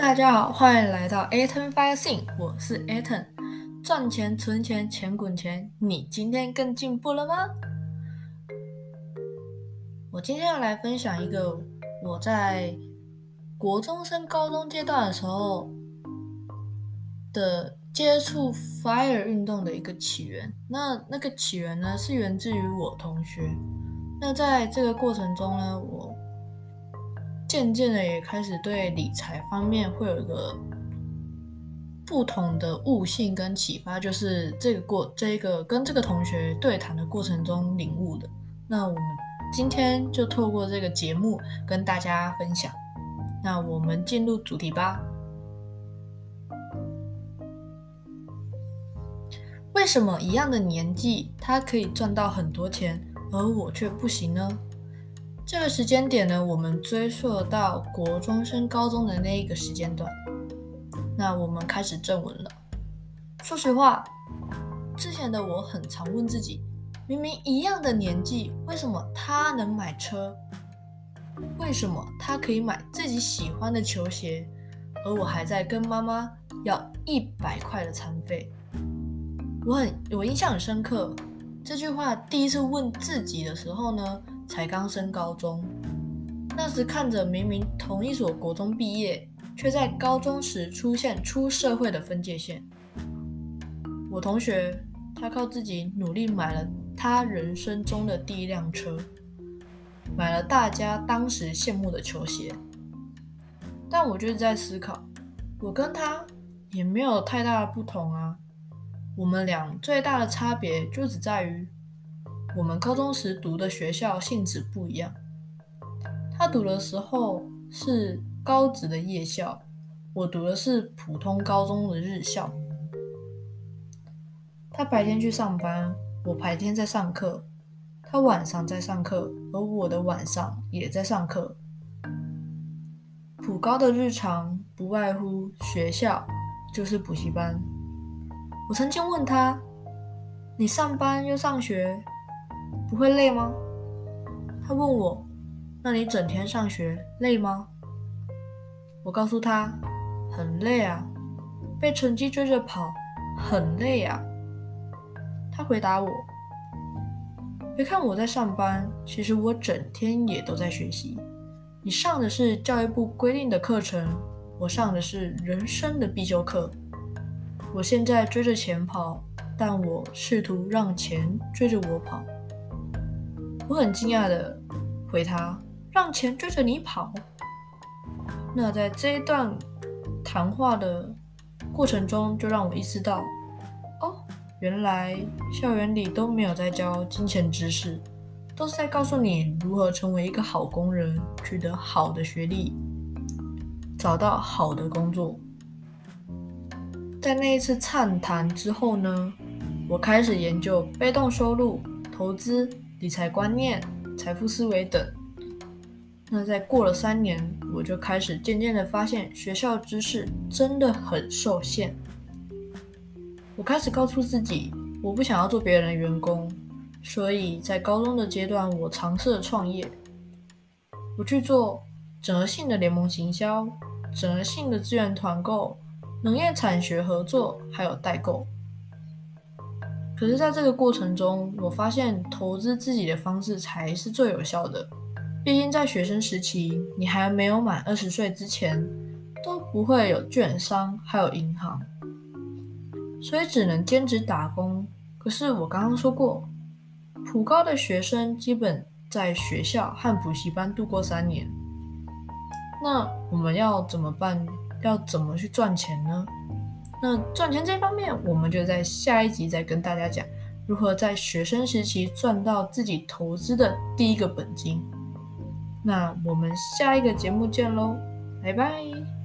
大家好，欢迎来到 Aton Fire Sing，我是 Aton。赚钱、存钱、钱滚钱，你今天更进步了吗？我今天要来分享一个我在国中升高中阶段的时候的接触 Fire 运动的一个起源。那那个起源呢，是源自于我同学。那在这个过程中呢，我渐渐的也开始对理财方面会有一个不同的悟性跟启发，就是这个过这个跟这个同学对谈的过程中领悟的。那我们今天就透过这个节目跟大家分享。那我们进入主题吧。为什么一样的年纪，他可以赚到很多钱？而我却不行呢？这个时间点呢，我们追溯到国中升高中的那一个时间段。那我们开始正文了。说实话，之前的我很常问自己：明明一样的年纪，为什么他能买车？为什么他可以买自己喜欢的球鞋，而我还在跟妈妈要一百块的餐费？我很我印象很深刻。这句话第一次问自己的时候呢，才刚升高中。那时看着明明同一所国中毕业，却在高中时出现出社会的分界线。我同学他靠自己努力买了他人生中的第一辆车，买了大家当时羡慕的球鞋。但我就是在思考，我跟他也没有太大的不同啊。我们俩最大的差别就只在于，我们高中时读的学校性质不一样。他读的时候是高职的夜校，我读的是普通高中的日校。他白天去上班，我白天在上课；他晚上在上课，而我的晚上也在上课。普高的日常不外乎学校，就是补习班。我曾经问他：“你上班又上学，不会累吗？”他问我：“那你整天上学累吗？”我告诉他：“很累啊，被成绩追着跑，很累啊。”他回答我：“别看我在上班，其实我整天也都在学习。你上的是教育部规定的课程，我上的是人生的必修课。”我现在追着钱跑，但我试图让钱追着我跑。我很惊讶的回他：“让钱追着你跑？”那在这一段谈话的过程中，就让我意识到，哦，原来校园里都没有在教金钱知识，都是在告诉你如何成为一个好工人，取得好的学历，找到好的工作。在那一次畅谈之后呢，我开始研究被动收入、投资、理财观念、财富思维等。那在过了三年，我就开始渐渐的发现学校知识真的很受限。我开始告诉自己，我不想要做别人的员工，所以在高中的阶段，我尝试了创业。我去做整合性的联盟行销，整合性的资源团购。农业产学合作还有代购，可是，在这个过程中，我发现投资自己的方式才是最有效的。毕竟，在学生时期，你还没有满二十岁之前，都不会有券商还有银行，所以只能兼职打工。可是，我刚刚说过，普高的学生基本在学校和补习班度过三年，那我们要怎么办？要怎么去赚钱呢？那赚钱这方面，我们就在下一集再跟大家讲，如何在学生时期赚到自己投资的第一个本金。那我们下一个节目见喽，拜拜。